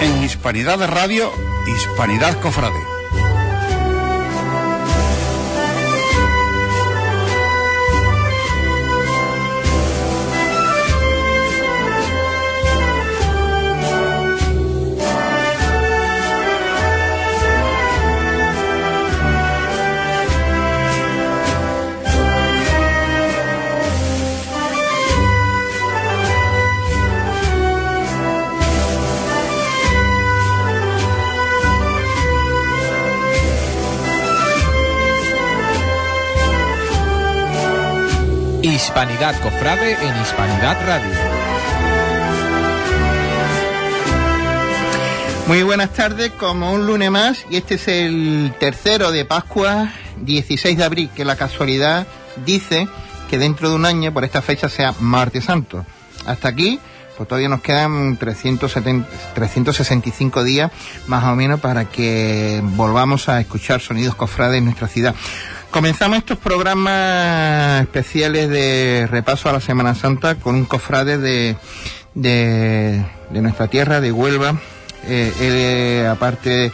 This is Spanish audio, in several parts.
En Hispanidad de Radio, Hispanidad Cofrade. Hispanidad Cofrade en Hispanidad Radio. Muy buenas tardes, como un lunes más, y este es el tercero de Pascua, 16 de abril, que la casualidad dice que dentro de un año, por esta fecha, sea Martes Santo. Hasta aquí, pues todavía nos quedan 370, 365 días, más o menos, para que volvamos a escuchar sonidos cofrades en nuestra ciudad. Comenzamos estos programas especiales de repaso a la Semana Santa con un cofrade de, de, nuestra tierra, de Huelva. Eh, él, eh, aparte,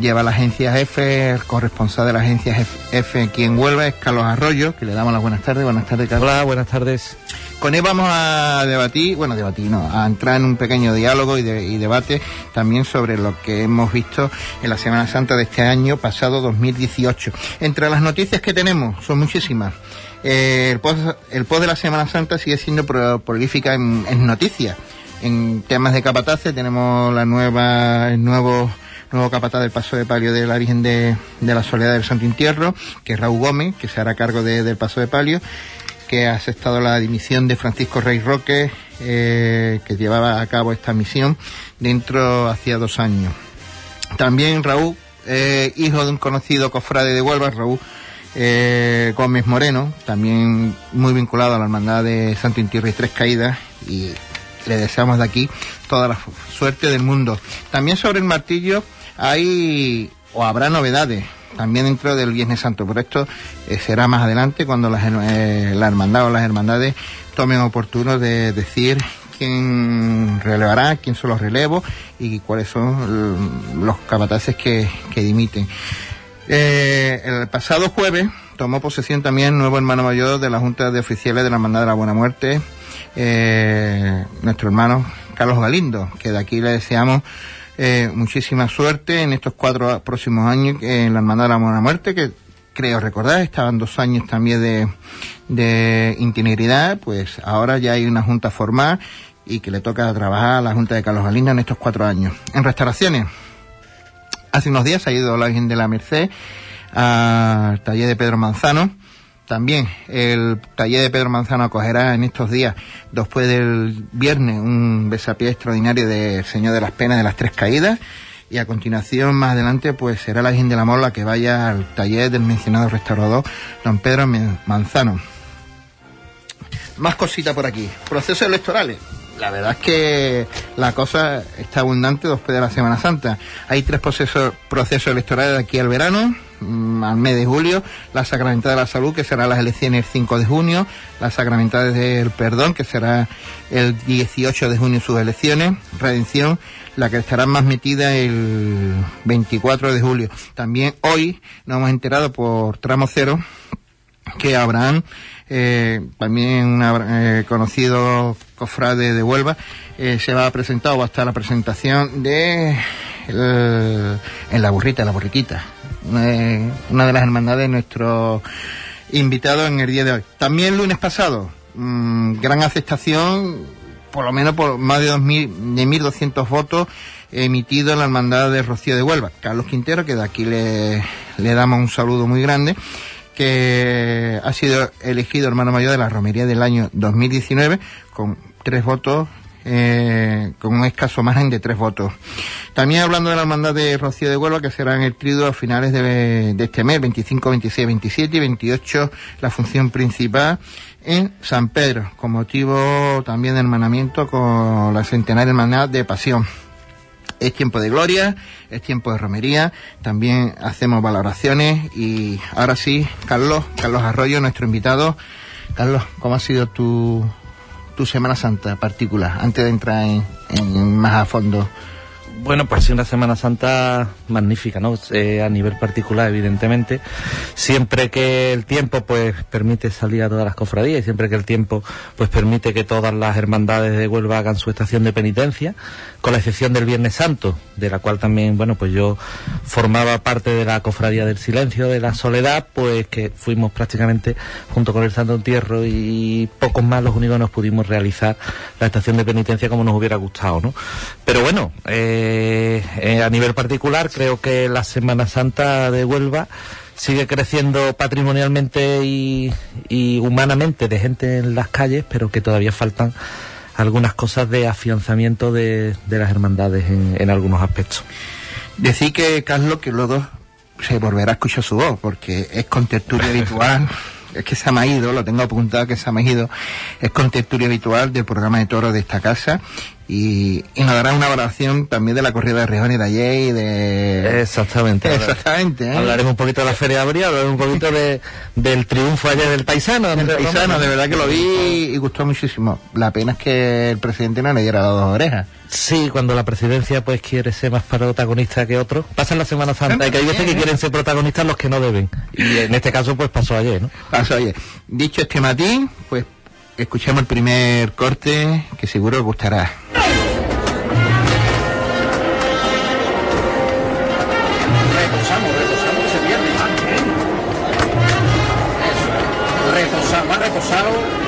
lleva la agencia F, el corresponsal de la agencia F, aquí en Huelva es Carlos Arroyo, que le damos las buenas tardes. Buenas tardes, Carlos. Buenas tardes. Con él vamos a debatir, bueno, debatir no, a entrar en un pequeño diálogo y, de- y debate también sobre lo que hemos visto en la Semana Santa de este año pasado 2018. Entre las noticias que tenemos, son muchísimas. Eh, el, post, el post de la Semana Santa sigue siendo pro- prolífica en, noticias. En temas de capataces tenemos la nueva, el nuevo nuevo capataz del paso de palio de la Virgen de, la Soledad del Santo Entierro, que es Raúl Gómez, que se hará cargo de- del paso de palio que ha aceptado la dimisión de Francisco Rey Roque, eh, que llevaba a cabo esta misión dentro hacía dos años. También Raúl, eh, hijo de un conocido cofrade de Huelva, Raúl eh, Gómez Moreno, también muy vinculado a la hermandad de Santo Intierro y Tres Caídas, y le deseamos de aquí toda la suerte del mundo. También sobre el martillo hay o habrá novedades también dentro del Viernes Santo, pero esto eh, será más adelante cuando las, eh, la hermandad o las hermandades tomen oportuno de decir quién relevará, quién son los relevos y cuáles son los capataces que, que dimiten. Eh, el pasado jueves tomó posesión también nuevo hermano mayor de la Junta de Oficiales de la Hermandad de la Buena Muerte, eh, nuestro hermano Carlos Galindo, que de aquí le deseamos eh, muchísima suerte en estos cuatro próximos años en la Hermandad de la Muerte, que creo recordar, estaban dos años también de, de integridad, pues ahora ya hay una junta formal y que le toca trabajar a la Junta de Carlos Galindo en estos cuatro años. En restauraciones, Hace unos días ha ido la Virgen de la Merced al taller de Pedro Manzano. También el taller de Pedro Manzano acogerá en estos días, después del viernes, un besapié extraordinario del Señor de las Penas de las Tres Caídas. Y a continuación, más adelante, pues será la Virgen de la Mola que vaya al taller del mencionado restaurador don Pedro Manzano. Más cositas por aquí. Procesos electorales. La verdad es que la cosa está abundante después de la Semana Santa. Hay tres procesos, procesos electorales de aquí al verano, al mes de julio, la Sacramentada de la Salud, que será las elecciones el 5 de junio, la Sacramentada del Perdón, que será el 18 de junio sus elecciones, Redención, la que estará más metida el 24 de julio. También hoy nos hemos enterado por tramo cero que Abraham, eh, también un abra- eh, conocido cofrade de Huelva, eh, se va a presentar o va a estar la presentación de en la burrita, la borriquita, eh, una de las hermandades de nuestro invitado en el día de hoy. También lunes pasado, mm, gran aceptación, por lo menos por más de 2.000, de 1.200 votos emitidos en la hermandad de Rocío de Huelva. Carlos Quintero, que de aquí le, le damos un saludo muy grande, que ha sido elegido hermano mayor de la romería del año 2019 con tres votos eh, con un escaso margen de tres votos. También hablando de la hermandad de Rocío de Huelva, que será en el trido a finales de, de este mes, 25, 26, 27 y 28, la función principal en San Pedro, con motivo también de hermanamiento con la centenaria hermandad de Pasión. Es tiempo de gloria, es tiempo de romería, también hacemos valoraciones y ahora sí, Carlos, Carlos Arroyo, nuestro invitado. Carlos, ¿cómo ha sido tu, tu Semana Santa particular, antes de entrar en, más a fondo? Bueno, pues sí, una Semana Santa magnífica, ¿no? Eh, a nivel particular, evidentemente. Siempre que el tiempo, pues, permite salir a todas las cofradías y siempre que el tiempo, pues, permite que todas las hermandades de Huelva hagan su estación de penitencia, con la excepción del Viernes Santo, de la cual también, bueno, pues yo formaba parte de la cofradía del silencio, de la soledad, pues que fuimos prácticamente junto con el Santo Entierro y pocos más los únicos nos pudimos realizar la estación de penitencia como nos hubiera gustado, ¿no? Pero bueno, eh, eh, a nivel particular creo que la Semana Santa de Huelva sigue creciendo patrimonialmente y, y humanamente de gente en las calles, pero que todavía faltan algunas cosas de afianzamiento de, de las hermandades en, en, algunos aspectos. Decir que, Carlos, que luego se volverá a escuchar su voz, porque es con tertulia habitual. Es que se me ha ido, lo tengo apuntado que se me ha ido. Es con tertulia habitual del programa de toros de esta casa y, y, nos dará una valoración también de la corrida de Rejones de ayer y de... Exactamente. Exactamente. ¿eh? Hablaremos un poquito de la Feria de Abril, hablaremos un poquito de, del triunfo ayer del paisano. Del paisano, de verdad que lo vi y gustó muchísimo. La pena es que el presidente no le diera dos orejas. Sí, cuando la presidencia pues quiere ser más protagonista que otro. Pasa en la Semana Santa y que hay veces que quieren ser protagonistas los que no deben. Y en este caso pues pasó ayer, ¿no? Pasó ayer. Dicho este matín, pues escuchemos el primer corte que seguro os gustará. Reposamos, reposamos ese viernes. Reposado, más reposado.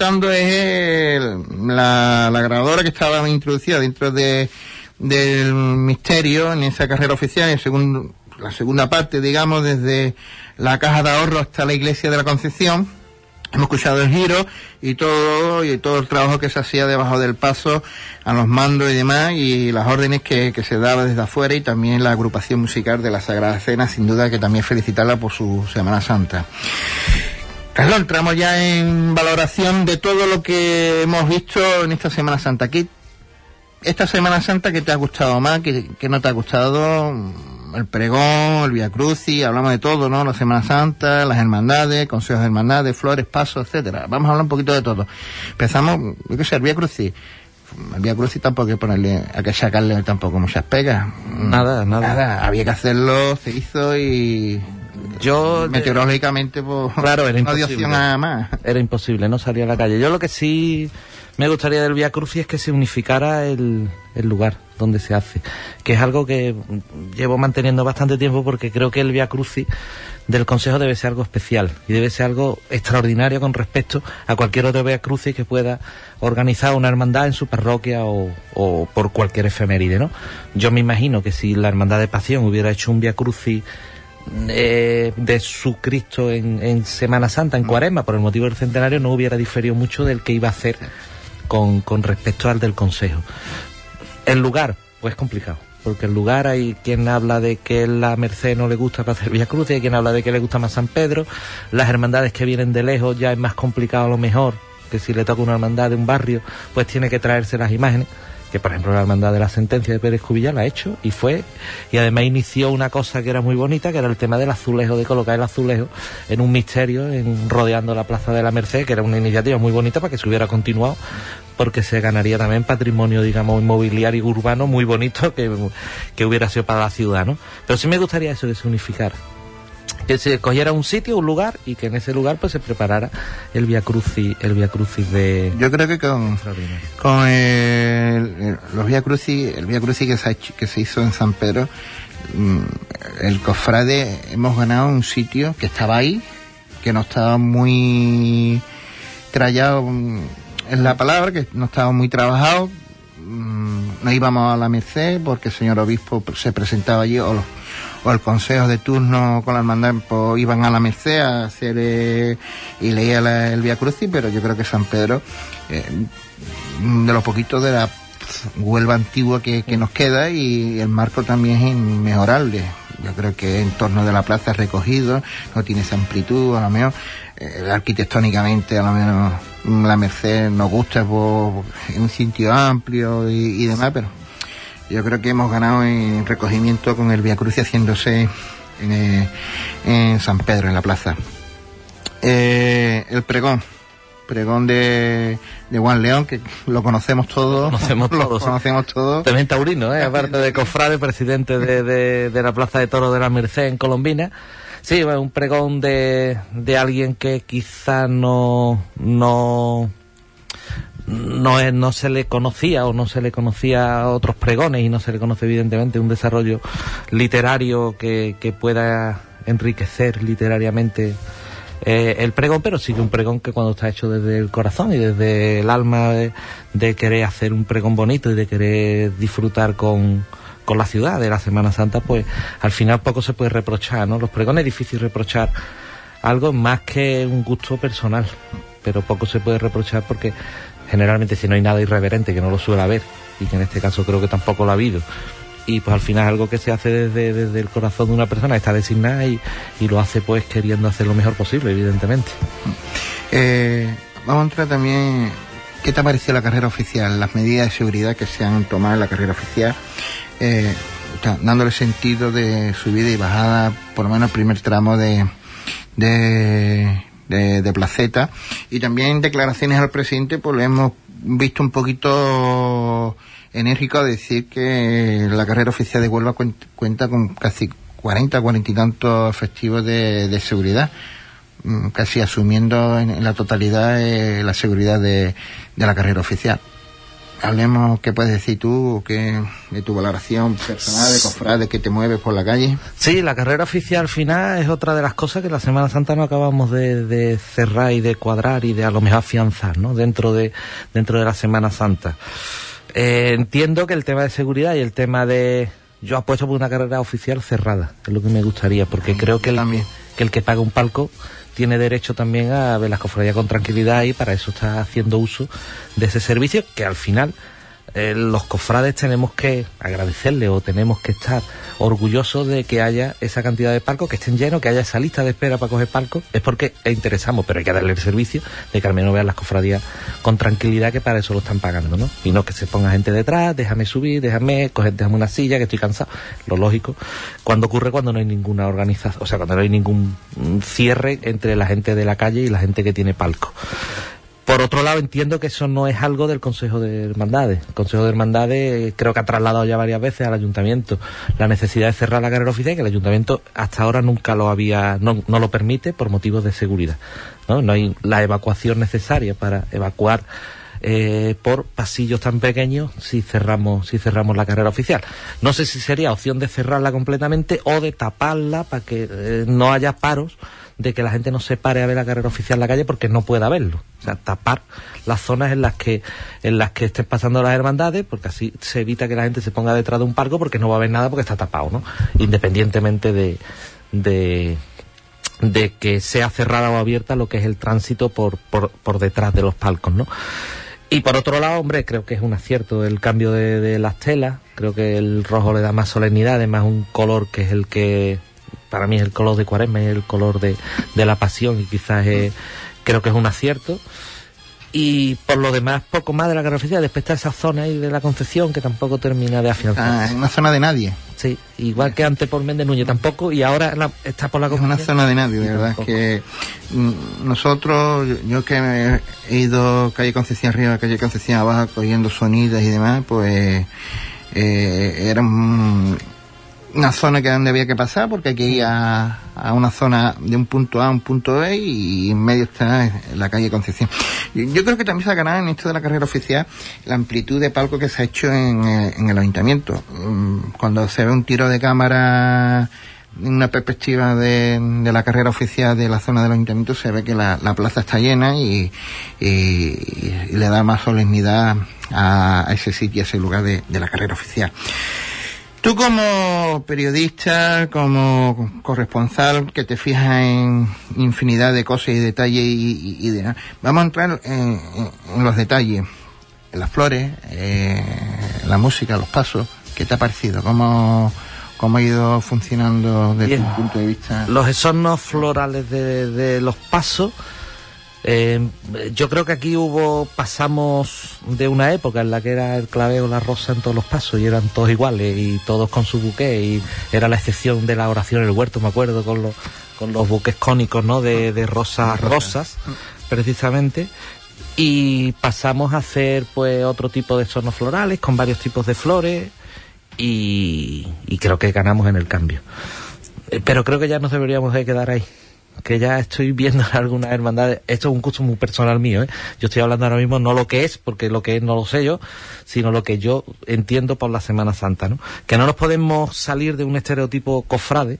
Comentando es la grabadora que estaba introducida dentro de, del misterio en esa carrera oficial, en segundo, la segunda parte, digamos, desde la caja de ahorro hasta la iglesia de la Concepción. Hemos escuchado el giro y todo, y todo el trabajo que se hacía debajo del paso, a los mandos y demás, y las órdenes que, que se daba desde afuera, y también la agrupación musical de la Sagrada Cena, sin duda que también felicitarla por su Semana Santa. Carlos, entramos ya en valoración de todo lo que hemos visto en esta Semana Santa. ¿Qué, esta Semana Santa, ¿qué te ha gustado más? ¿Qué, qué no te ha gustado? el pregón, el Via Crucis, hablamos de todo, ¿no? La Semana Santa, las hermandades, consejos de hermandades, flores, pasos, etcétera. Vamos a hablar un poquito de todo. Empezamos, yo qué sé, el Via Crucis. El Via Crucis tampoco hay que ponerle, hay que sacarle tampoco muchas pegas. Nada, nada. Nada, había que hacerlo, se hizo y yo meteorológicamente pues claro era no imposible opción a más. era imposible no salir a la calle yo lo que sí me gustaría del Via Crucis es que se unificara el, el lugar donde se hace, que es algo que llevo manteniendo bastante tiempo porque creo que el Via Crucis del Consejo debe ser algo especial y debe ser algo extraordinario con respecto a cualquier otro Via Crucis que pueda organizar una hermandad en su parroquia o, o por cualquier efeméride, ¿no? Yo me imagino que si la Hermandad de Pasión hubiera hecho un Via Crucis eh, de su Cristo en, en, Semana Santa, en Cuaresma, por el motivo del centenario, no hubiera diferido mucho del que iba a hacer con, con respecto al del Consejo. El lugar, pues complicado. Porque el lugar hay quien habla de que la Merced no le gusta para hacer Cruz, hay quien habla de que le gusta más San Pedro. Las hermandades que vienen de lejos ya es más complicado a lo mejor, que si le toca una hermandad de un barrio, pues tiene que traerse las imágenes que por ejemplo la hermandad de la sentencia de Pérez Cubilla la ha hecho y fue y además inició una cosa que era muy bonita que era el tema del azulejo de colocar el azulejo en un misterio en, rodeando la plaza de la Merced que era una iniciativa muy bonita para que se hubiera continuado porque se ganaría también patrimonio digamos inmobiliario urbano muy bonito que, que hubiera sido para la ciudad ¿no? pero sí me gustaría eso que se que se cogiera un sitio, un lugar y que en ese lugar pues se preparara el Via Crucis, el Via Crucis de Yo creo que con, con el, los Via Crucis, el Via Crucis que se, ha hecho, que se hizo en San Pedro, el cofrade hemos ganado un sitio que estaba ahí, que no estaba muy trallado en la palabra, que no estaba muy trabajado, no íbamos a la merced porque el señor obispo se presentaba allí o los o el consejo de turno con la hermandad pues, iban a la Merced a hacer eh, y leía la, el Via Crucis, pero yo creo que San Pedro, eh, de los poquitos de la Huelva antigua que, que, nos queda y el marco también es inmejorable. Yo creo que en torno de la plaza es recogido, no tiene esa amplitud, a lo mejor eh, arquitectónicamente a lo menos la Merced nos gusta por, en un sitio amplio y demás, pero yo creo que hemos ganado en recogimiento con el Via Crucis haciéndose en, eh, en, San Pedro, en la plaza. Eh, el pregón, pregón de, de, Juan León, que lo conocemos todos. Lo conocemos todos. Lo conocemos todos. También taurino, ¿eh? aparte de cofrade, presidente de, de, de la Plaza de Toro de la Merced en Colombina. Sí, un pregón de, de alguien que quizá no, no no, es, no se le conocía o no se le conocía otros pregones y no se le conoce evidentemente un desarrollo literario que, que pueda enriquecer literariamente eh, el pregón, pero sí que un pregón que cuando está hecho desde el corazón y desde el alma de, de querer hacer un pregón bonito y de querer disfrutar con, con la ciudad de la Semana Santa, pues al final poco se puede reprochar, ¿no? Los pregones es difícil reprochar algo más que un gusto personal, pero poco se puede reprochar porque generalmente si no hay nada irreverente que no lo suele haber y que en este caso creo que tampoco lo ha habido y pues al final algo que se hace desde, desde el corazón de una persona está designada y, y, lo hace pues queriendo hacer lo mejor posible evidentemente eh, vamos a entrar también ¿qué te ha parecido la carrera oficial? las medidas de seguridad que se han tomado en la carrera oficial eh, dándole sentido de subida y bajada por lo menos el primer tramo de de de, Placeta. Y también declaraciones al presidente pues le hemos visto un poquito enérgico decir que la carrera oficial de Huelva cuenta, cuenta con casi 40, 40 y tantos efectivos de, de seguridad casi asumiendo en, en la totalidad eh, la seguridad de, de la carrera oficial hablemos qué puedes decir tú qué, de tu valoración personal de cofrade que te mueves por la calle sí la carrera oficial final es otra de las cosas que la Semana Santa no acabamos de, de cerrar y de cuadrar y de a lo mejor afianzar ¿no? dentro de dentro de la Semana Santa. Eh, entiendo que el tema de seguridad y el tema de yo apuesto por una carrera oficial cerrada es lo que me gustaría porque creo que el, que el que paga un palco tiene derecho también a ver las cofradías con tranquilidad y para eso está haciendo uso de ese servicio que al final eh, los cofrades tenemos que agradecerle o tenemos que estar orgullosos de que haya esa cantidad de palcos que estén llenos, que haya esa lista de espera para coger palcos, es porque interesamos, pero hay que darle el servicio de que al menos vean las cofradías con tranquilidad que para eso lo están pagando, ¿no? Y no que se ponga gente detrás, déjame subir, déjame, coger, déjame una silla, que estoy cansado. Lo lógico, cuando ocurre cuando no hay ninguna organización, o sea, cuando no hay ningún cierre entre la gente de la calle y la gente que tiene palco. Por otro lado, entiendo que eso no es algo del Consejo de Hermandades. El Consejo de Hermandades creo que ha trasladado ya varias veces al Ayuntamiento la necesidad de cerrar la carrera oficial, que el Ayuntamiento hasta ahora nunca lo había, no, no lo permite por motivos de seguridad. ¿no? no hay la evacuación necesaria para evacuar eh, por pasillos tan pequeños si cerramos si cerramos la carrera oficial. No sé si sería opción de cerrarla completamente o de taparla para que eh, no haya paros de que la gente no se pare a ver la carrera oficial en la calle porque no pueda verlo. O sea, tapar las zonas en las que en las que estén pasando las hermandades, porque así se evita que la gente se ponga detrás de un palco porque no va a ver nada porque está tapado, ¿no? Independientemente de, de, que sea cerrada o abierta lo que es el tránsito por, por, por detrás de los palcos, ¿no? Y por otro lado, hombre, creo que es un acierto el cambio de, de las telas. Creo que el rojo le da más solemnidad, además un color que es el que para mí es el color de Cuaresma, es el color de, de la pasión y quizás creo que es un acierto. Y por lo demás, poco más de la. Después está esa zona ahí de la Concepción que tampoco termina de afianzar. Ah, es una zona de nadie. Sí, igual que antes por Méndez Núñez tampoco, y ahora está por la Concepción. Es una zona de nadie, de verdad. que mm, nosotros, yo que he ido calle Concepción arriba, calle Concepción abajo, cogiendo sonidas y demás, pues eh, era una zona que donde había que pasar porque hay que a, una zona de un punto A a un punto B y en medio está la calle Concepción. Yo, creo que también ganado en esto de la carrera oficial la amplitud de palco que se ha hecho en, eh, el ayuntamiento. Mm, cuando se ve un tiro de cámara en una perspectiva de, la carrera oficial de la zona del ayuntamiento se ve que la, plaza está llena y, le da más solemnidad a, ese sitio, a ese lugar de la carrera oficial. Tú como periodista, como corresponsal, que te fijas en infinidad de cosas y detalles y, de, vamos a entrar en, los detalles, en las flores, eh, la música, los pasos. ¿Qué te ha parecido? ¿Cómo, cómo ha ido funcionando desde tu punto de vista? Los esornos florales de, de los pasos eh, yo creo que aquí hubo, pasamos de una época en la que era el claveo, la rosa en todos los pasos y eran todos iguales y todos con su buque y era la excepción de la oración en el huerto, me acuerdo, con los, con los buques cónicos, ¿no? De, de rosas, rosas, precisamente. Y pasamos a hacer, pues, otro tipo de sonos florales con varios tipos de flores y, y creo que ganamos en el cambio. Eh, pero creo que ya nos deberíamos de quedar ahí que ya estoy viendo algunas hermandades. Esto es un gusto muy personal mío, ¿eh? Yo estoy hablando ahora mismo no lo que es, porque lo que es no lo sé yo, sino lo que yo entiendo por la Semana Santa, ¿no? Que no nos podemos salir de un estereotipo cofrade,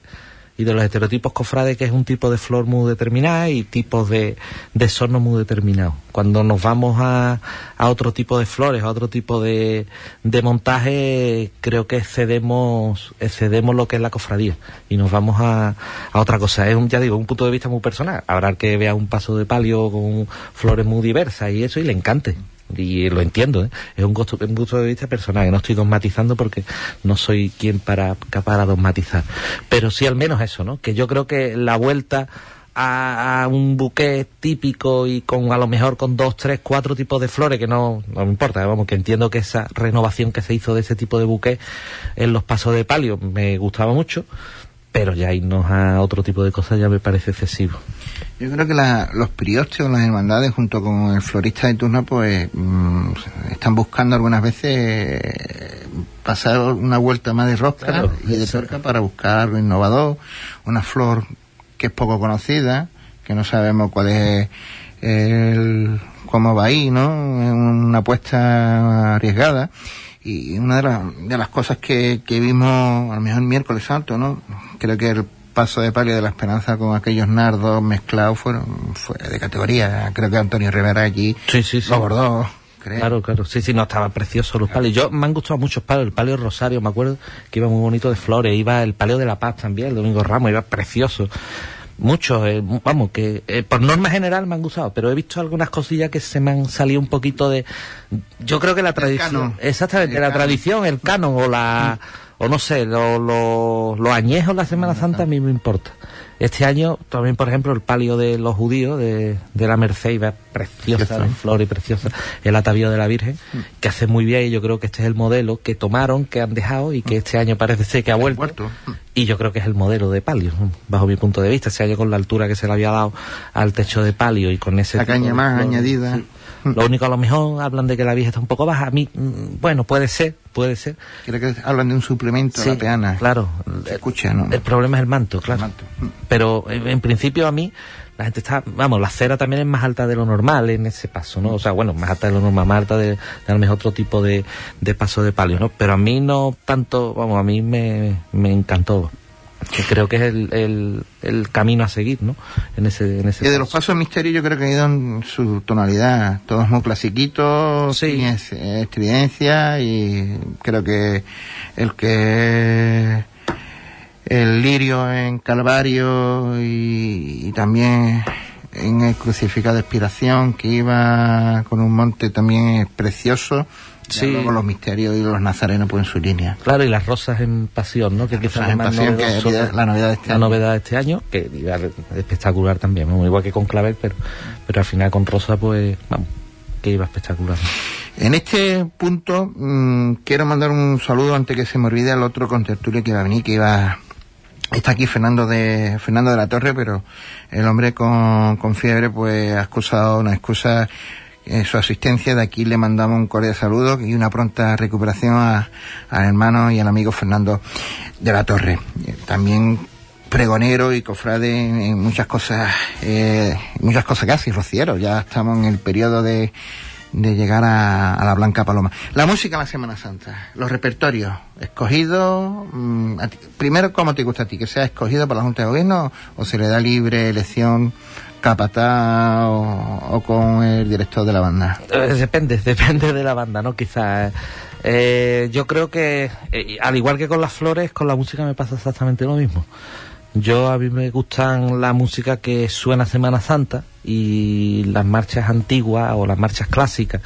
y de los estereotipos cofrades que es un tipo de flor muy determinada y tipos de, de sorno muy determinados. Cuando nos vamos a, a otro tipo de flores, a otro tipo de, de montaje, creo que excedemos, excedemos lo que es la cofradía y nos vamos a, a otra cosa. Es un, ya digo, un punto de vista muy personal. Habrá que vea un paso de palio con flores muy diversas y eso y le encante y lo entiendo, ¿eh? es un gusto, un gusto de vista personal, que no estoy dogmatizando porque no soy quien para, para dogmatizar, pero sí al menos eso, ¿no? Que yo creo que la vuelta a, un buque típico y con a lo mejor con dos, tres, cuatro tipos de flores, que no, no me importa, vamos, que entiendo que esa renovación que se hizo de ese tipo de buque en los pasos de palio me gustaba mucho, pero ya irnos a otro tipo de cosas ya me parece excesivo. Yo creo que los priostes o las hermandades junto con el florista de turno pues mm, están buscando algunas veces pasar una vuelta más de rosca y de torca para buscar algo innovador, una flor que es poco conocida, que no sabemos cuál es el, cómo va ahí, ¿no? Una apuesta arriesgada y una de, de las cosas que, que vimos a lo mejor el miércoles santo, ¿no? Creo que el paso de palio de la esperanza con aquellos nardos mezclados fueron fue de categoría. Creo que Antonio Rivera allí sí, sí, sí. lo abordó. Claro, claro. Sí, sí, no, estaba precioso los palios. Yo me han gustado muchos palios. El palio Rosario, me acuerdo que iba muy bonito de flores. Iba el palio de la Paz también, el Domingo Ramos, iba precioso. Muchos, eh, vamos, que eh, por norma general me han gustado, pero he visto algunas cosillas que se me han salido un poquito de... Yo creo que la tradición... Exactamente, la tradición, el canon o la... O no sé, los lo, lo añejos la Semana Santa a mí me importa. Este año también, por ejemplo, el palio de los judíos de, de la Mercedes, preciosa, de flor y preciosa, el atavío de la Virgen, mm. que hace muy bien y yo creo que este es el modelo que tomaron, que han dejado y que mm. este año parece ser que ha vuelto. Y yo creo que es el modelo de palio, bajo mi punto de vista. Este año con la altura que se le había dado al techo de palio y con ese... La caña más añadida. Lo único a lo mejor hablan de que la vieja está un poco baja. A mí, mm, bueno, puede ser, puede ser. Creo que hablan de un suplemento a la peana. Claro. escucha, ¿no? El problema es el manto, claro. Pero en, principio a mí la gente está, vamos, la cera también es más alta de lo normal en ese paso, ¿no? O sea, bueno, más alta de lo normal, más alta de, de a lo mejor otro tipo de, de paso de palio, ¿no? Pero a mí no tanto, vamos, a mí me, me encantó que creo que es el, el, camino a seguir, ¿no? En ese, en ese y de los pasos misterio yo creo que ha ido en su tonalidad, todos muy clasiquitos, sí. sin estridencia y creo que el que el lirio en Calvario y, y también en el crucificado de expiración que iba con un monte también precioso Sí. Luego los misterios y los nazarenos pues en su línea. Claro, y las rosas en pasión, ¿no? Que quizás es más pasión, que la novedad de este la año. novedad de este año, que espectacular también, igual que con Clavel, pero, pero al final con Rosa, pues, vamos, que iba espectacular. En este punto, mmm, quiero mandar un saludo antes que se me olvide al otro contertulio que iba a venir, que iba Está aquí Fernando de Fernando de la Torre, pero el hombre con, con fiebre pues ha excusado una excusa en su asistencia. De aquí le mandamos un cordial saludo y una pronta recuperación al hermano y al amigo Fernando de la Torre. También pregonero y cofrade en muchas cosas, eh, muchas cosas casi, rociero. Ya estamos en el periodo de, de llegar a, la Blanca Paloma. La música en la Semana Santa, los repertorios escogidos. Mm, primero, ¿cómo te gusta a ti? ¿Que sea escogido por la Junta de Gobierno o se le da libre elección capataz o, con el director de la banda? Eh, depende, depende de la banda, ¿no? Quizás. Eh, yo creo que, eh, al igual que con las flores, con la música me pasa exactamente lo mismo. Yo a mí me gustan la música que suena Semana Santa y las marchas antiguas o las marchas clásicas.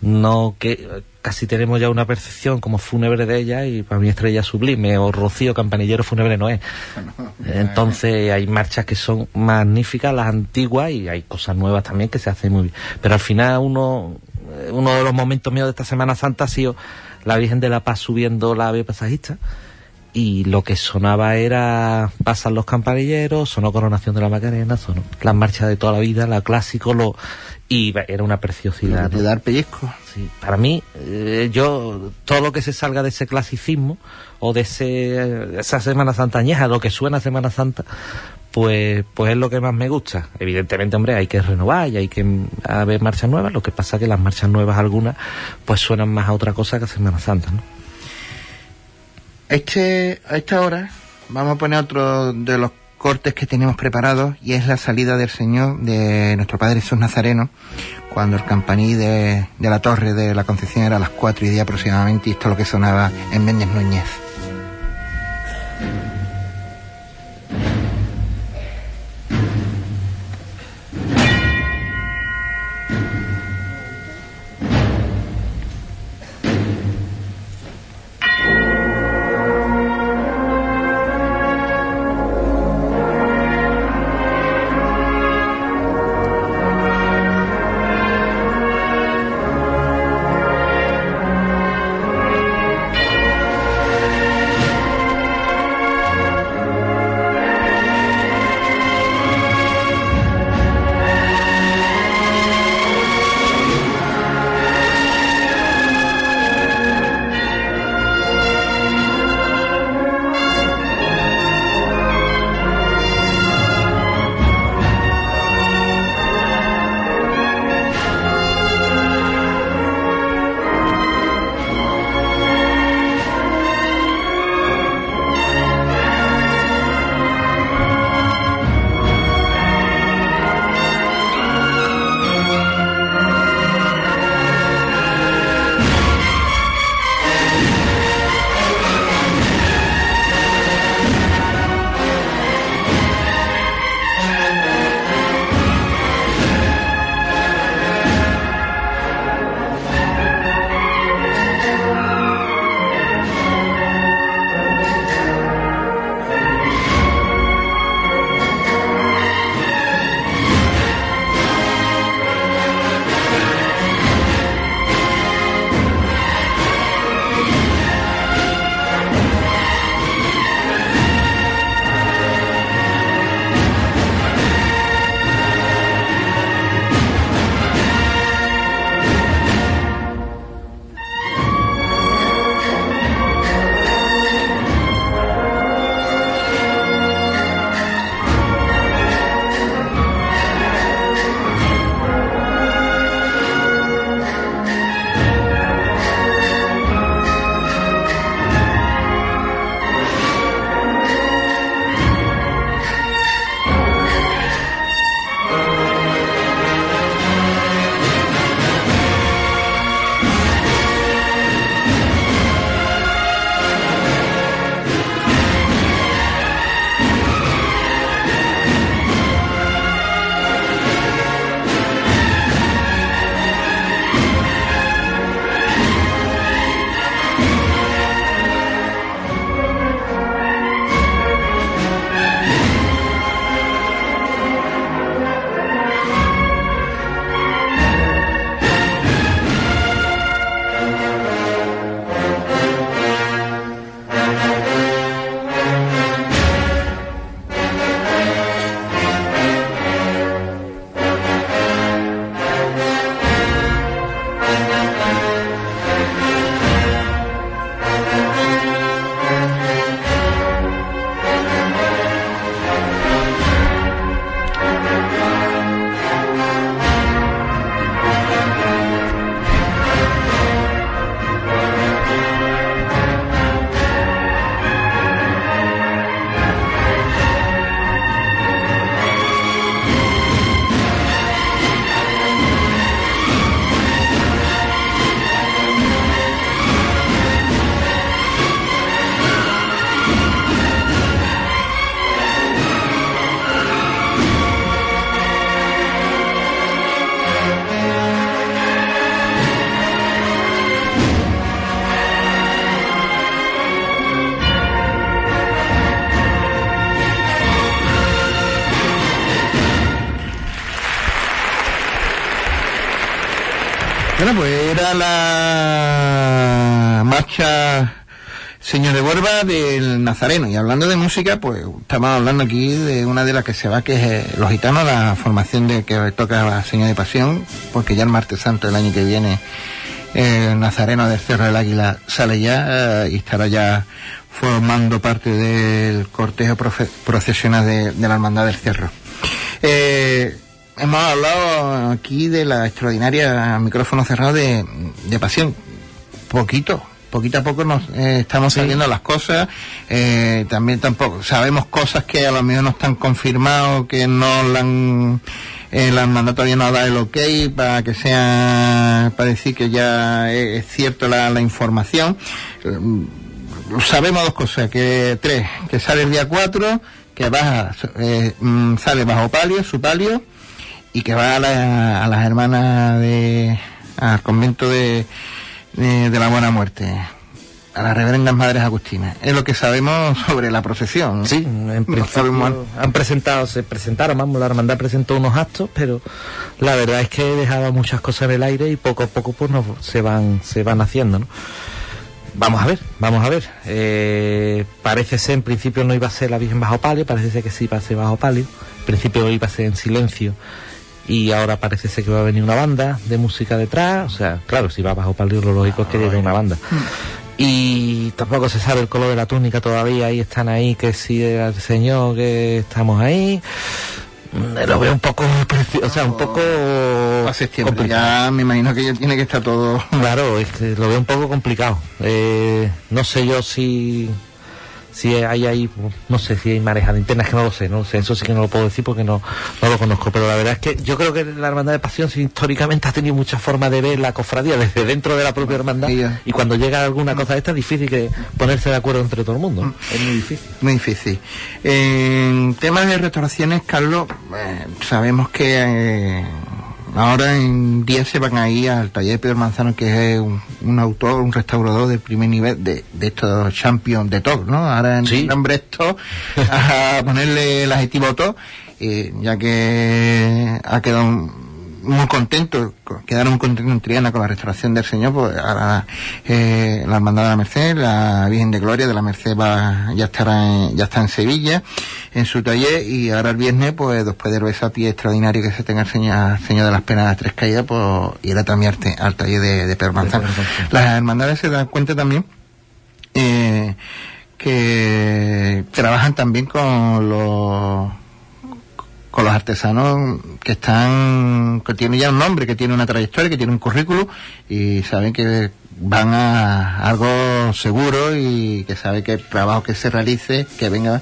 No que casi tenemos ya una percepción como fúnebre de ella y para mí estrella sublime o Rocío Campanillero fúnebre no es. Entonces hay marchas que son magníficas, las antiguas y hay cosas nuevas también que se hacen muy bien. Pero al final uno, uno de los momentos míos de esta Semana Santa ha sido la Virgen de la Paz subiendo la ave pasajista y lo que sonaba era pasan los campanilleros, sonó coronación de la Macarena, sonó las marchas de toda la vida, la clásico, lo y era una preciosidad. De dar pellizco. Sí, para mí, eh, yo, todo lo que se salga de ese clasicismo o de ese, esa Semana Santa añeja, lo que suena Semana Santa, pues, pues es lo que más me gusta. Evidentemente, hombre, hay que renovar y hay que haber marchas nuevas, lo que pasa que las marchas nuevas algunas, pues suenan más a otra cosa que a Semana Santa, ¿no? Este, a esta hora vamos a poner otro de los cortes que tenemos preparados y es la salida del Señor de nuestro Padre Jesús Nazareno cuando el campaní de, de la torre de la Concepción era a las cuatro y día aproximadamente y esto es lo que sonaba en Méndez Núñez. Señor de Borba del Nazareno. Y hablando de música, pues estamos hablando aquí de una de las que se va, que es eh, Los Gitanos, la formación de que toca la Señor de Pasión, porque ya el martes santo del año que viene el Nazareno del Cerro del Águila sale ya eh, y estará ya formando parte del cortejo procesional de, la Hermandad del Cerro. Eh, hemos hablado aquí de la extraordinaria micrófono cerrado de, de Pasión. Poquito, poquito a poco nos eh, estamos sabiendo las cosas. Eh, también tampoco sabemos cosas que a lo mejor no están confirmados que no la han eh, la hermandad todavía no da el ok para que sea para decir que ya es, cierto la, la información. Sabemos dos cosas que tres que sale el día 4 que baja mm, sale bajo palio su palio y que va a, a las hermanas de al convento de de, la buena muerte a las reverendas madres agustinas. Es lo que sabemos sobre la procesión. Sí, en principio han presentado, se presentaron, vamos, la hermandad presentó unos actos, pero la verdad es que dejaba muchas cosas en el aire y poco a poco pues no, se van, se van haciendo, ¿no? Vamos a ver, vamos a ver. Eh, parece ser, en principio no iba a ser la Virgen bajo palio, parece ser que sí iba a ser bajo palio. En principio iba a ser en silencio y ahora parece ser que va a venir una banda de música detrás, o sea, claro, si va bajo palio lo lógico es que llegue una banda. Y tampoco se sabe el color de la túnica todavía, y están ahí, que si el señor, que estamos ahí. Mm, lo veo un poco, o sea, un poco... A septiembre, ya me imagino que ya tiene que estar todo... Claro, es que lo veo un poco complicado. Eh, no sé yo si si hay ahí, no sé si hay marejas internas, que no lo sé, no sé, eso sí que no lo puedo decir porque no, no lo conozco, pero la verdad es que yo creo que la Hermandad de Pasión históricamente ha tenido muchas formas de ver la cofradía desde dentro de la propia hermandad y cuando llega alguna cosa de esta es difícil que ponerse de acuerdo entre todo el mundo, mm. es muy difícil. Muy difícil. En temas de restauraciones, Carlos, eh, sabemos que... Eh, Ahora en día se van a ir al taller de Pedro Manzano, que es un, autor, un restaurador de primer nivel de, de estos champions de TOC, ¿no? Ahora en ¿Sí? nombre esto, a ponerle el adjetivo TOC, eh, ya que ha quedado un, muy contento, quedaron muy contentos en Triana con la restauración del Señor, pues ahora eh, la Hermandad de la Merced, la Virgen de Gloria de la Merced va, ya estará ya está en Sevilla, en su taller, y ahora el viernes, pues después del besati extraordinario que se tenga el Señor, señor de las Penas de las Tres Caídas, pues irá también al taller de, de Pedro Las hermandades se dan cuenta también eh, que trabajan también con los con los artesanos que están, que tienen ya un nombre, que tienen una trayectoria, que tienen un currículo y saben que van a algo seguro y que sabe que el trabajo que se realice, que venga,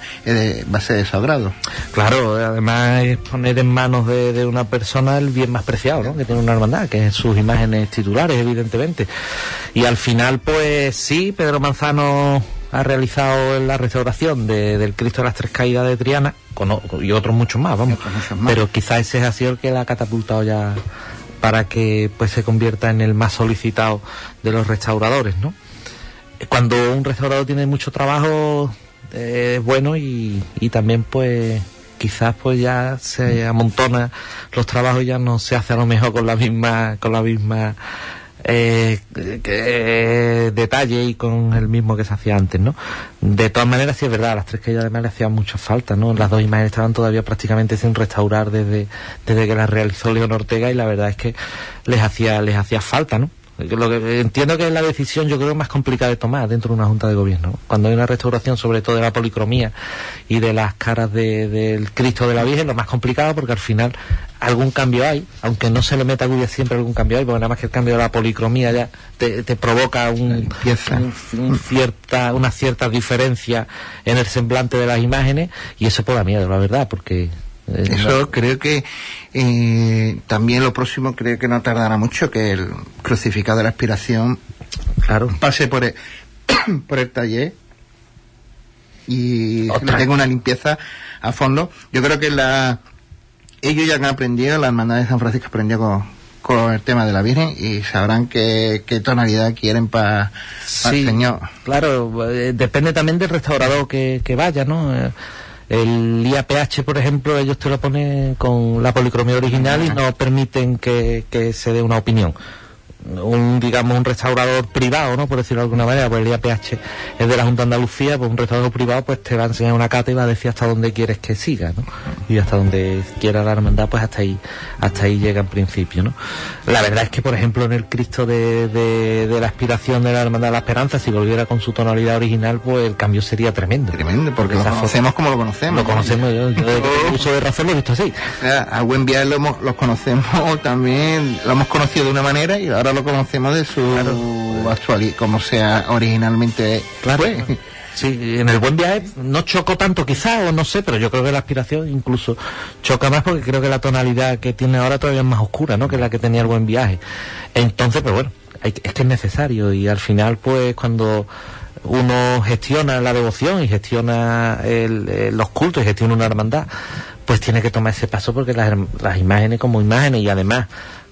va a ser de su. Claro, además es poner en manos de, de, una persona el bien más preciado, ¿no? Que tiene una hermandad, que es sus imágenes titulares, evidentemente. Y al final, pues sí, Pedro Manzano ha realizado la restauración del Cristo de las Tres Caídas de Triana y otros muchos más, vamos. Pero quizás ese ha sido el que la ha catapultado ya para que pues se convierta en el más solicitado de los restauradores, ¿no? Cuando un restaurador tiene mucho trabajo eh, es bueno y, y también pues quizás pues ya se amontona los trabajos ya no se hace a lo mejor con la misma con la misma eh, eh, detalle y con el mismo que se hacía antes, ¿no? De todas maneras, sí es verdad, las tres que ya además le hacían mucha falta, ¿no? Las dos imágenes estaban todavía prácticamente sin restaurar desde, desde que las realizó León Ortega y la verdad es que les hacía, les hacía falta, ¿no? Lo que entiendo que es la decisión, yo creo, más complicada de tomar dentro de una junta de gobierno. Cuando hay una restauración, sobre todo de la policromía y de las caras del Cristo de la Virgen, lo más complicado porque al final algún cambio hay, aunque no se le meta a siempre algún cambio hay, porque nada más que el cambio de la policromía ya te, provoca un, cierta, una cierta diferencia en el semblante de las imágenes y eso da miedo, la verdad, porque eso creo que eh, también lo próximo creo que no tardará mucho que el crucificado de la aspiración claro. pase por el, por el taller y le tenga una limpieza a fondo. Yo creo que la ellos ya han aprendido, la hermandad de San Francisco aprendió con, con el tema de la Virgen y sabrán qué, qué tonalidad quieren para el Señor. Claro, eh, depende también del restaurador que, que vaya, ¿no? Eh, el IAPH, por ejemplo, ellos te lo ponen con la policromía original y no permiten que, se dé una opinión. Un digamos un restaurador privado, ¿no? Por decirlo de alguna manera, pues el IAPH es de la Junta de Andalucía, pues un restaurador privado pues te va a enseñar una cata y va a decir hasta dónde quieres que siga, ¿no? Y hasta donde quiera la hermandad, pues hasta ahí, hasta ahí llega en principio, ¿no? La verdad es que, por ejemplo, en el Cristo de, de, la aspiración de la Hermandad de la Esperanza, si volviera con su tonalidad original, pues el cambio sería tremendo. Tremendo, porque lo conocemos como lo conocemos. Lo conocemos, yo, yo de uso de razón lo he visto así. a buen viaje lo los conocemos también, lo hemos conocido de una manera y ahora lo conocemos de su actual, como sea originalmente claro. Sí, en el buen viaje no chocó tanto quizás, o no sé, pero yo creo que la aspiración incluso choca más porque creo que la tonalidad que tiene ahora todavía es más oscura, ¿no? Que la que tenía el buen viaje. Entonces, pues bueno, es que es necesario y al final, pues cuando uno gestiona la devoción y gestiona los cultos y gestiona una hermandad, pues tiene que tomar ese paso porque las, las imágenes como imágenes y además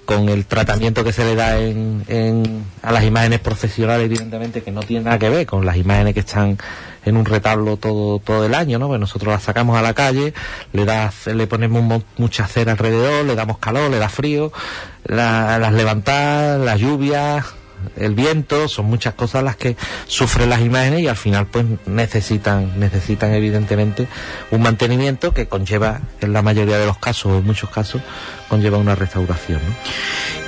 con el tratamiento que se le da en, a las imágenes procesionales, evidentemente, que no tiene nada que ver con las imágenes que están en un retablo todo, todo el año, ¿no? Pues nosotros las sacamos a la calle, le, da, le ponemos mucha cera alrededor, le damos calor, le da frío, las levantamos, las lluvias, el viento, son muchas cosas las que sufren las imágenes y al final pues necesitan, necesitan evidentemente un mantenimiento que conlleva en la mayoría de los casos, o en muchos casos, conlleva una restauración.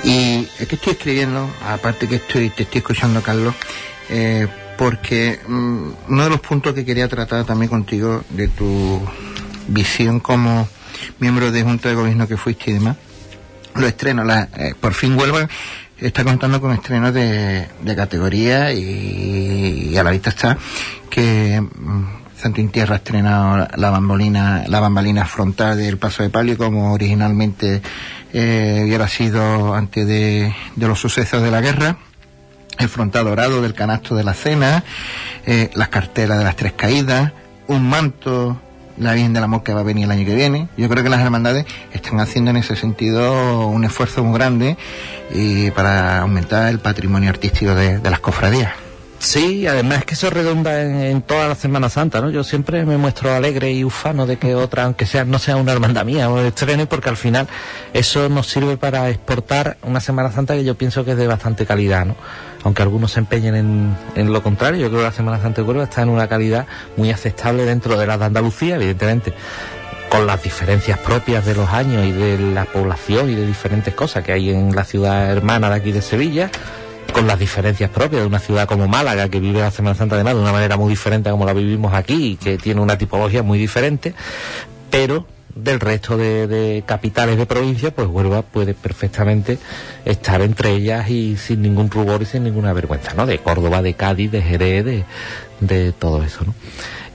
Y es que estoy escribiendo, aparte que estoy, te estoy escuchando Carlos, eh, porque mm, uno de los puntos que quería tratar también contigo de tu visión como miembro de Junta de Gobierno que fuiste y demás, lo estreno, la, eh, por fin vuelvan está contando con estrenos de, categoría y, a la vista está que mm, Santo Intierra ha estrenado la bambolina, la bambalina frontal del Paso de Palio como originalmente eh, hubiera sido antes de, los sucesos de la guerra. El frontal dorado del canasto de la cena, eh, las cartelas de las tres caídas, un manto la Virgen del Amor que va a venir el año que viene. Yo creo que las hermandades están haciendo en ese sentido un esfuerzo muy grande y para aumentar el patrimonio artístico de, las cofradías. Sí, además es que eso redunda en, toda la Semana Santa, ¿no? Yo siempre me muestro alegre y ufano de que otra, aunque sea no sea una hermandad mía o estrene, porque al final eso nos sirve para exportar una Semana Santa que yo pienso que es de bastante calidad, ¿no? Aunque algunos se empeñen en, lo contrario, yo creo que la Semana Santa de Cuerva está en una calidad muy aceptable dentro de la de Andalucía, evidentemente con las diferencias propias de los años y de la población y de diferentes cosas que hay en la ciudad hermana de aquí de Sevilla, con las diferencias propias de una ciudad como Málaga, que vive la Semana Santa de Málaga de una manera muy diferente a como la vivimos aquí, y que tiene una tipología muy diferente, pero del resto de, capitales de provincia, pues Huelva puede perfectamente estar entre ellas y sin ningún rubor y sin ninguna vergüenza, ¿no? De Córdoba, de Cádiz, de Jerez, de, todo eso, ¿no?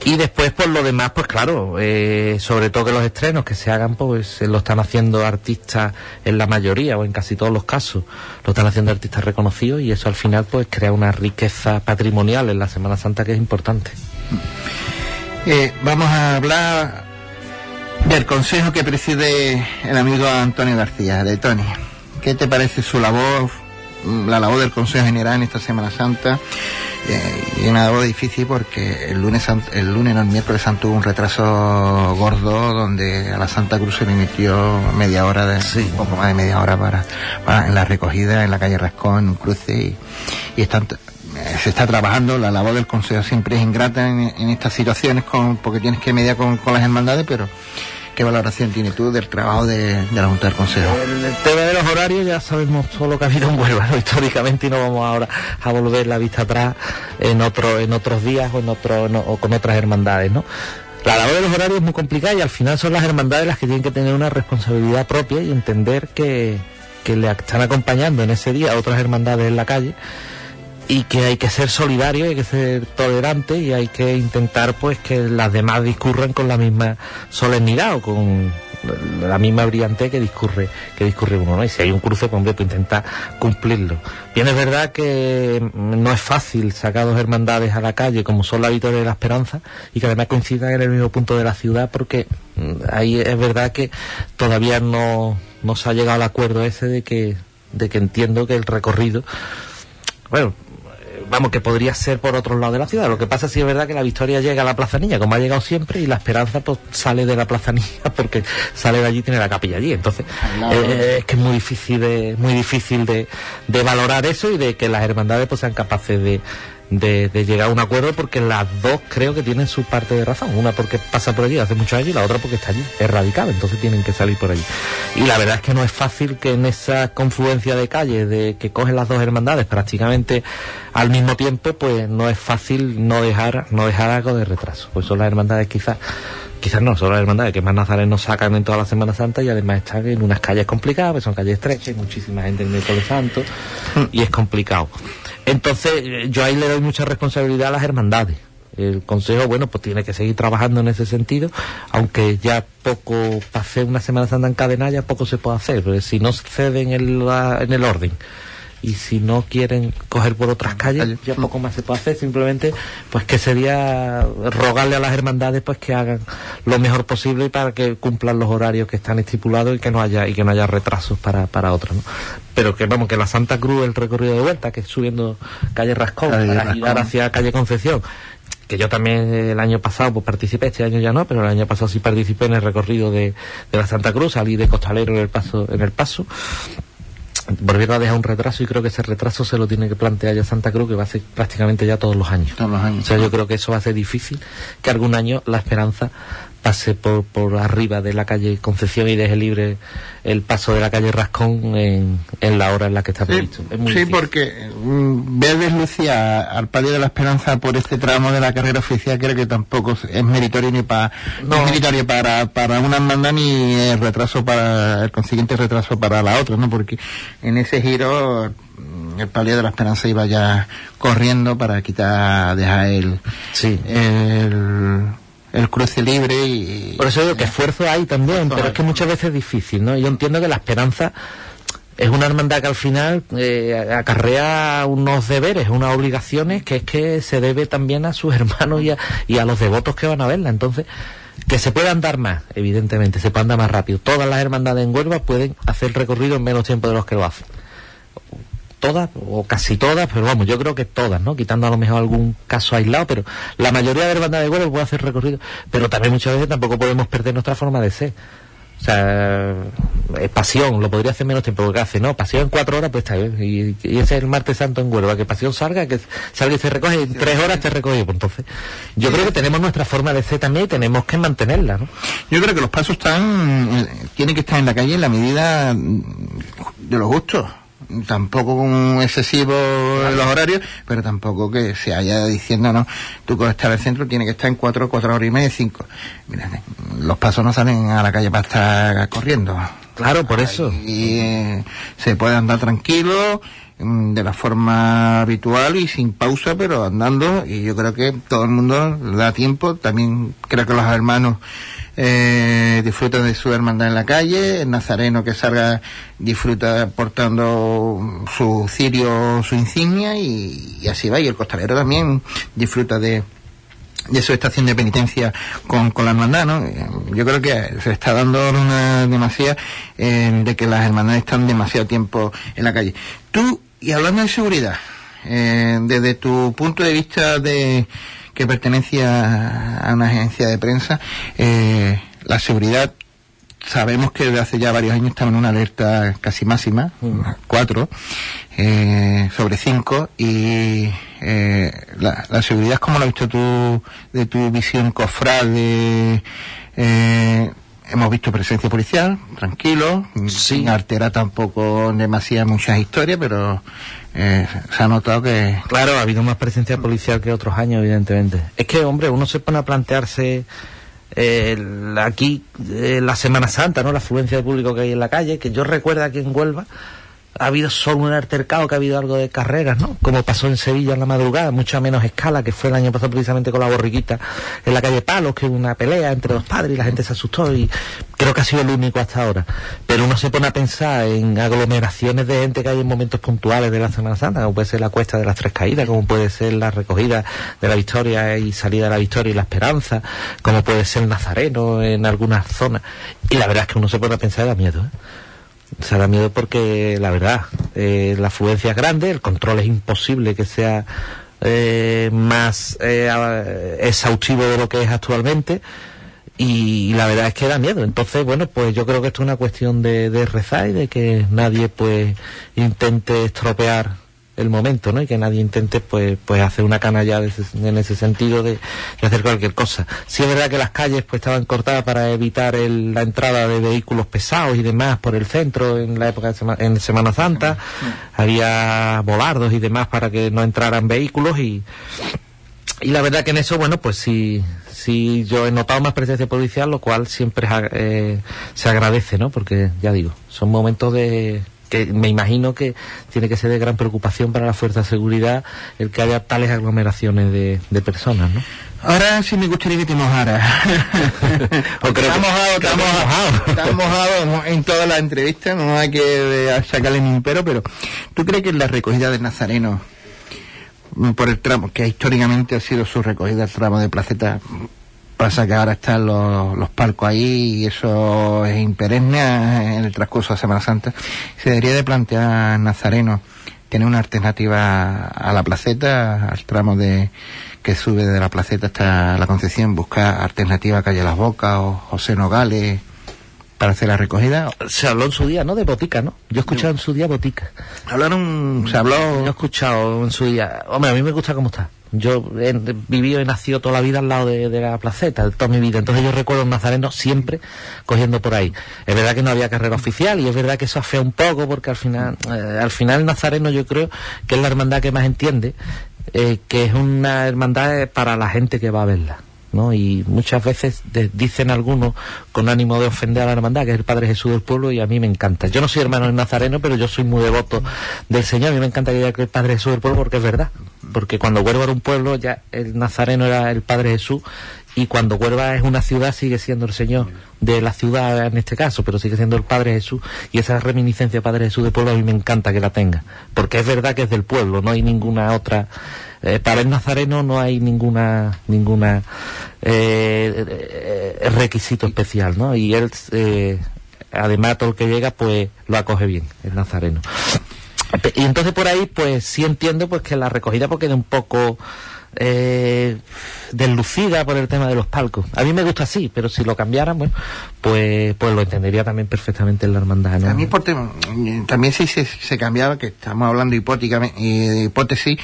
Y después, por lo demás, pues claro, eh, sobre todo que los estrenos que se hagan, pues lo están haciendo artistas en la mayoría o en casi todos los casos, lo están haciendo artistas reconocidos y eso al final pues crea una riqueza patrimonial en la Semana Santa que es importante. Eh, vamos a hablar del consejo que preside el amigo Antonio García, de Tony. ¿Qué te parece su labor, la labor del Consejo General en esta Semana Santa? Eh, y una labor difícil porque el lunes, el lunes, no, el miércoles santo hubo un retraso gordo donde a la Santa Cruz se le emitió media hora, de, sí. un poco más de media hora para, en la recogida en la calle Rascón, en un cruce y, eh, se está trabajando, la labor del Consejo siempre es ingrata en, estas situaciones con, porque tienes que mediar con, con las hermandades, pero ¿Qué valoración tiene tú del trabajo de, la Junta del Consejo? El, tema de los horarios ya sabemos todo lo que ha habido en Huelva históricamente y no vamos ahora a volver la vista atrás en otro, en otros días o en otro, o con otras hermandades, ¿no? La labor de los horarios es muy complicada y al final son las hermandades las que tienen que tener una responsabilidad propia y entender que, que le están acompañando en ese día a otras hermandades en la calle y que hay que ser solidario, hay que ser tolerante y hay que intentar pues que las demás discurran con la misma solemnidad o con la misma brillante que discurre que discurre uno, ¿no? Y si hay un cruce, pues hombre, pues intenta cumplirlo. Bien es verdad que no es fácil sacar dos hermandades a la calle como son la Victoria y la Esperanza y que además coincidan en el mismo punto de la ciudad porque mm, ahí es verdad que todavía no, no se ha llegado al acuerdo ese de que de que entiendo que el recorrido bueno, vamos, que podría ser por otro lado de la ciudad. Lo que pasa es que es verdad que la victoria llega a la Plaza Niña, como ha llegado siempre, y la esperanza pues sale de la Plaza Niña porque sale de allí tiene la capilla allí. Entonces, eh, es que es muy difícil de, muy difícil de, de valorar eso y de que las hermandades pues sean capaces de de, llegar a un acuerdo porque las dos creo que tienen su parte de razón. Una porque pasa por allí hace muchos años y la otra porque está allí, es radical, entonces tienen que salir por allí. Y la verdad es que no es fácil que en esa confluencia de calles de que cogen las dos hermandades prácticamente al mismo tiempo, pues no es fácil no dejar, no dejar algo de retraso. Pues son las hermandades quizás quizás no, son las hermandades que más nazarenos sacan en toda la Semana Santa y además están en unas calles complicadas, pues son calles estrechas, hay muchísima gente en el santo y es complicado. Entonces, yo ahí le doy mucha responsabilidad a las hermandades. El Consejo, bueno, pues tiene que seguir trabajando en ese sentido, aunque ya poco, hacer una Semana Santa en cadena, ya poco se puede hacer, si no ceden en, en el orden y si no quieren coger por otras calles ya poco más se puede hacer simplemente pues que sería rogarle a las hermandades pues que hagan lo mejor posible para que cumplan los horarios que están estipulados y que no haya y que no haya retrasos para, para otros ¿no? pero que vamos que la Santa Cruz el recorrido de vuelta que es subiendo calle Rascón para girar hacia calle Concepción que yo también el año pasado pues participé, este año ya no, pero el año pasado sí participé en el recorrido de, de la Santa Cruz, salí de Costalero en el paso, en el paso volvieron a dejar un retraso y creo que ese retraso se lo tiene que plantear ya Santa Cruz, que va a ser prácticamente ya todos los años. Todos los años. O sea, yo creo que eso va a ser difícil, que algún año la esperanza pase por, por arriba de la calle Concepción y deje libre el paso de la calle Rascón en, en la hora en la que está previsto. Sí, porque mm, ver deslucía al Padre de la Esperanza por este tramo de la carrera oficial creo que tampoco es meritorio ni para no. meritorio para, para una hermandad ni el retraso para el consiguiente retraso para la otra, ¿no? Porque en ese giro mm, el palio de la esperanza iba ya corriendo para quitar dejar el sí. el el cruce libre y... Por eso digo que esfuerzo hay también, pero es que muchas veces es difícil, ¿no? Yo entiendo que la esperanza es una hermandad que al final eh, acarrea unos deberes, unas obligaciones que es que se debe también a sus hermanos y a, y a los devotos que van a verla. Entonces, que se pueda andar más, evidentemente, se puede andar más rápido. Todas las hermandades en Huelva pueden hacer recorrido en menos tiempo de los que lo hacen todas, o casi todas, pero vamos, yo creo que todas, ¿no? Quitando a lo mejor algún caso aislado, pero la mayoría de las bandas de vuelo puede hacer recorrido, pero también muchas veces tampoco podemos perder nuestra forma de ser. O sea, es pasión, lo podría hacer menos tiempo que hace, ¿no? Pasión en cuatro horas, pues está bien. Y, ese es el martes santo en Huelva, que pasión salga, que salga y se recoge, en tres horas te recoge. Pues entonces, yo creo que tenemos nuestra forma de ser también y tenemos que mantenerla, ¿no? Yo creo que los pasos están, eh, tienen que estar en la calle en la medida de los gustos tampoco con excesivo los horarios, pero tampoco que se haya diciendo, no, tú con estar al centro tiene que estar en cuatro, cuatro horas y media, cinco. Mira, los pasos no salen a la calle para estar corriendo. Claro, por eso. Y eh, se puede andar tranquilo, mm, de la forma habitual y sin pausa, pero andando, y yo creo que todo el mundo da tiempo, también creo que los hermanos eh, disfruta de su hermandad en la calle, el nazareno que salga disfruta portando su cirio, su insignia y, así va, y el costalero también disfruta de, de su estación de penitencia con, con la hermandad, ¿no? Yo creo que se está dando una demasía eh, de que las hermandades están demasiado tiempo en la calle. Tú, y hablando de seguridad, eh, desde tu punto de vista de que pertenece a, una agencia de prensa, eh, la seguridad sabemos que desde hace ya varios años estamos en una alerta casi máxima, mm. cuatro, eh, sobre cinco, y eh, la, la, seguridad, como lo has visto tú, de tu visión cofrade, eh, hemos visto presencia policial, tranquilo, sin artera tampoco demasiadas muchas historias, pero eh, se ha notado que... Claro, ha habido más presencia policial que otros años, evidentemente. Es que, hombre, uno se pone a plantearse eh, aquí eh, la Semana Santa, ¿no? La afluencia de público que hay en la calle, que yo recuerdo aquí en Huelva, ha habido solo un altercado, que ha habido algo de carreras, ¿no? Como pasó en Sevilla en la madrugada, mucha menos escala, que fue el año pasado precisamente con la borriquita en la calle Palos, que hubo una pelea entre dos padres y la gente se asustó y creo que ha sido el único hasta ahora. Pero uno se pone a pensar en aglomeraciones de gente que hay en momentos puntuales de la Semana Santa, como puede ser la cuesta de las tres caídas, como puede ser la recogida de la victoria y salida de la victoria y la esperanza, como puede ser el Nazareno en algunas zonas. Y la verdad es que uno se pone a pensar y da miedo, ¿eh? Se da miedo porque, la verdad, eh, la afluencia es grande, el control es imposible que sea eh, más eh, exhaustivo de lo que es actualmente. Y, la verdad es que da miedo. Entonces, bueno, pues yo creo que esto es una cuestión de, de rezar y de que nadie pues intente estropear el momento, ¿no? Y que nadie intente, pues, pues hacer una canalla en ese sentido de, hacer cualquier cosa. Sí es verdad que las calles, pues, estaban cortadas para evitar la entrada de vehículos pesados y demás por el centro en la época de en Semana Santa. Había volardos y demás para que no entraran vehículos y, y la verdad que en eso, bueno, pues sí, sí yo he notado más presencia policial, lo cual siempre eh, se agradece, ¿no? Porque, ya digo, son momentos de que me imagino que tiene que ser de gran preocupación para la fuerza de seguridad el que haya tales aglomeraciones de, personas, ¿no? Ahora sí me gustaría que te mojaras. estamos mojados, estamos mojados en toda la entrevista, no hay que sacarle ni un pero, pero ¿tú crees que la recogida del Nazareno, por el tramo, que históricamente ha sido su recogida, el tramo de placeta, Pasa que ahora están los, los palcos ahí y eso es imperenne en el transcurso de Semana Santa. Se debería de plantear Nazareno tener una alternativa a la placeta, al tramo de que sube de la placeta hasta la Concepción, buscar alternativa a Calle Las Bocas o José Nogales para hacer la recogida. Se habló en su día, ¿no? De botica, ¿no? Yo he escuchado en su día botica. Hablaron, se habló... Yo he escuchado en su día... Hombre, a mí me gusta cómo está. Yo he vivido y nacido toda la vida al lado de, la placeta, toda mi vida. Entonces yo recuerdo un nazareno siempre cogiendo por ahí. Es verdad que no había carrera oficial y es verdad que eso afea un poco porque al final, eh, al final el nazareno yo creo que es la hermandad que más entiende, eh, que es una hermandad para la gente que va a verla. ¿No? Y muchas veces dicen algunos con ánimo de ofender a la hermandad, que es el Padre Jesús del pueblo, y a mí me encanta. Yo no soy hermano del Nazareno, pero yo soy muy devoto del Señor. A mí me encanta que diga que el Padre Jesús del pueblo porque es verdad. Porque cuando Huelva era un pueblo, ya el Nazareno era el Padre Jesús, y cuando Huelva es una ciudad, sigue siendo el Señor de la ciudad en este caso, pero sigue siendo el Padre Jesús, y esa reminiscencia Padre Jesús del pueblo a mí me encanta que la tenga. Porque es verdad que es del pueblo, no hay ninguna otra eh, para el nazareno no hay ninguna ninguna eh, eh, requisito especial, ¿no? Y él, además, todo el que llega, pues lo acoge bien, el nazareno. Y entonces por ahí, pues sí entiendo pues que la recogida porque queda un poco eh, deslucida por el tema de los palcos. A mí me gusta así, pero si lo cambiaran, bueno, pues, pues lo entendería también perfectamente en la hermandad. A mí por también si se, se cambiaba, que estamos hablando hipóticamente, de hipótesis,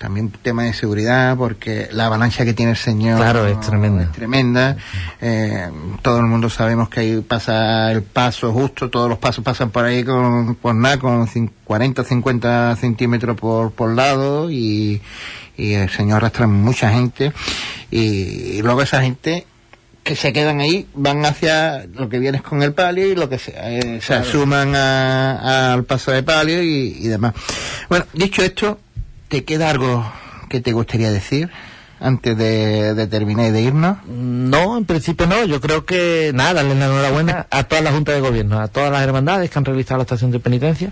también tema de seguridad, porque la avalancha que tiene el señor claro, es tremenda. tremenda. Eh, todo el mundo sabemos que ahí pasa el paso justo, todos los pasos pasan por ahí con, por nada, con 40 50 centímetros por, por lado y, y el señor arrastra mucha gente y, luego esa gente que se quedan ahí van hacia lo que vienes con el palio y lo que se, eh, se asuman al paso de palio y, y demás. Bueno, dicho esto, ¿Te queda algo que te gustaría decir? antes de, terminar y de irnos? No, en principio no. Yo creo que nada, darle la enhorabuena a todas las juntas de gobierno, a todas las hermandades que han realizado la estación de penitencia.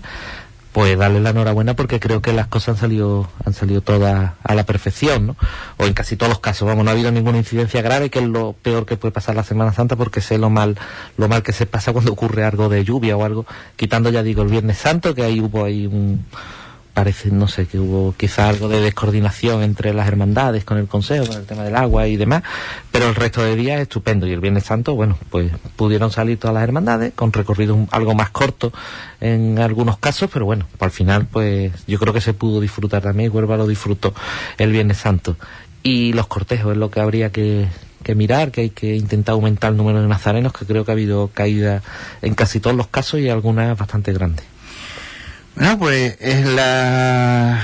Pues darle la enhorabuena porque creo que las cosas han salido, han salido todas a la perfección, ¿no? O en casi todos los casos, vamos, no ha habido ninguna incidencia grave, que es lo peor que puede pasar la Semana Santa, porque sé lo mal, lo mal que se pasa cuando ocurre algo de lluvia o algo, quitando ya digo el Viernes Santo, que ahí hubo ahí un, parece, no sé, que hubo quizá algo de descoordinación entre las hermandades con el Consejo, con el tema del agua y demás, pero el resto de días estupendo. Y el Viernes Santo, bueno, pues pudieron salir todas las hermandades con recorrido algo más corto en algunos casos, pero bueno, al final, pues yo creo que se pudo disfrutar también, Huelva lo disfrutó el Viernes Santo. Y los cortejos es lo que habría que, que mirar, que hay que intentar aumentar el número de nazarenos, que creo que ha habido caída en casi todos los casos y algunas bastante grandes. Bueno, pues es la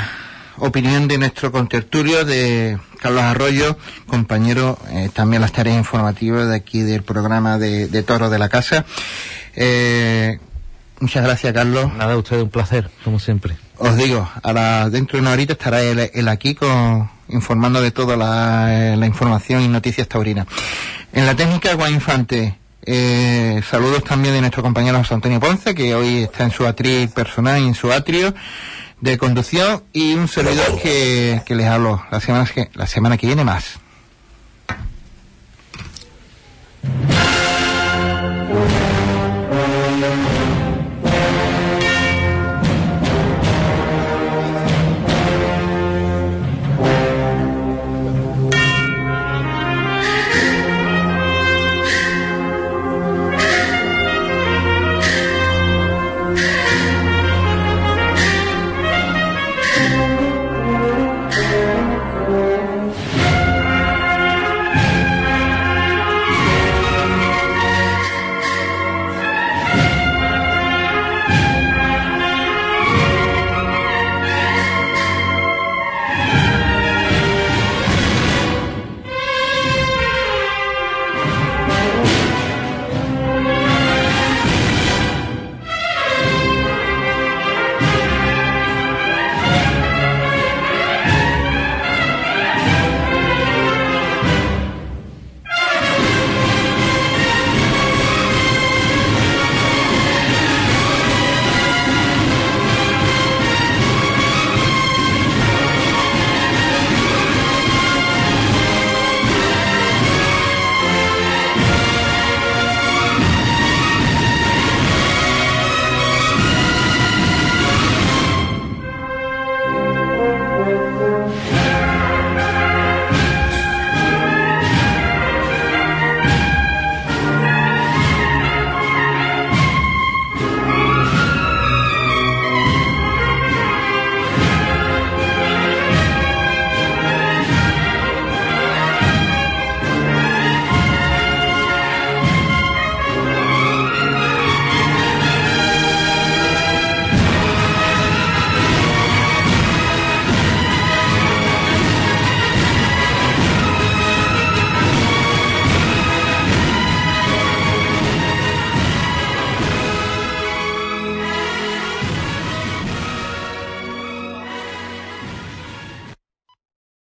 opinión de nuestro contertulio de Carlos Arroyo, compañero eh, también las tareas informativas de aquí del programa de, de Toro de la Casa. Eh, muchas gracias, Carlos. Nada, usted un placer, como siempre. Os digo, a dentro de una horita estará él, aquí con, informando de toda la, eh, la información y noticias taurinas. En la técnica, Juan Infante. Eh, saludos también de nuestro compañero José Antonio Ponce, que hoy está en su atril personal en su atrio de conducción, y un servidor que, que les hablo la semana, que, la semana que viene más.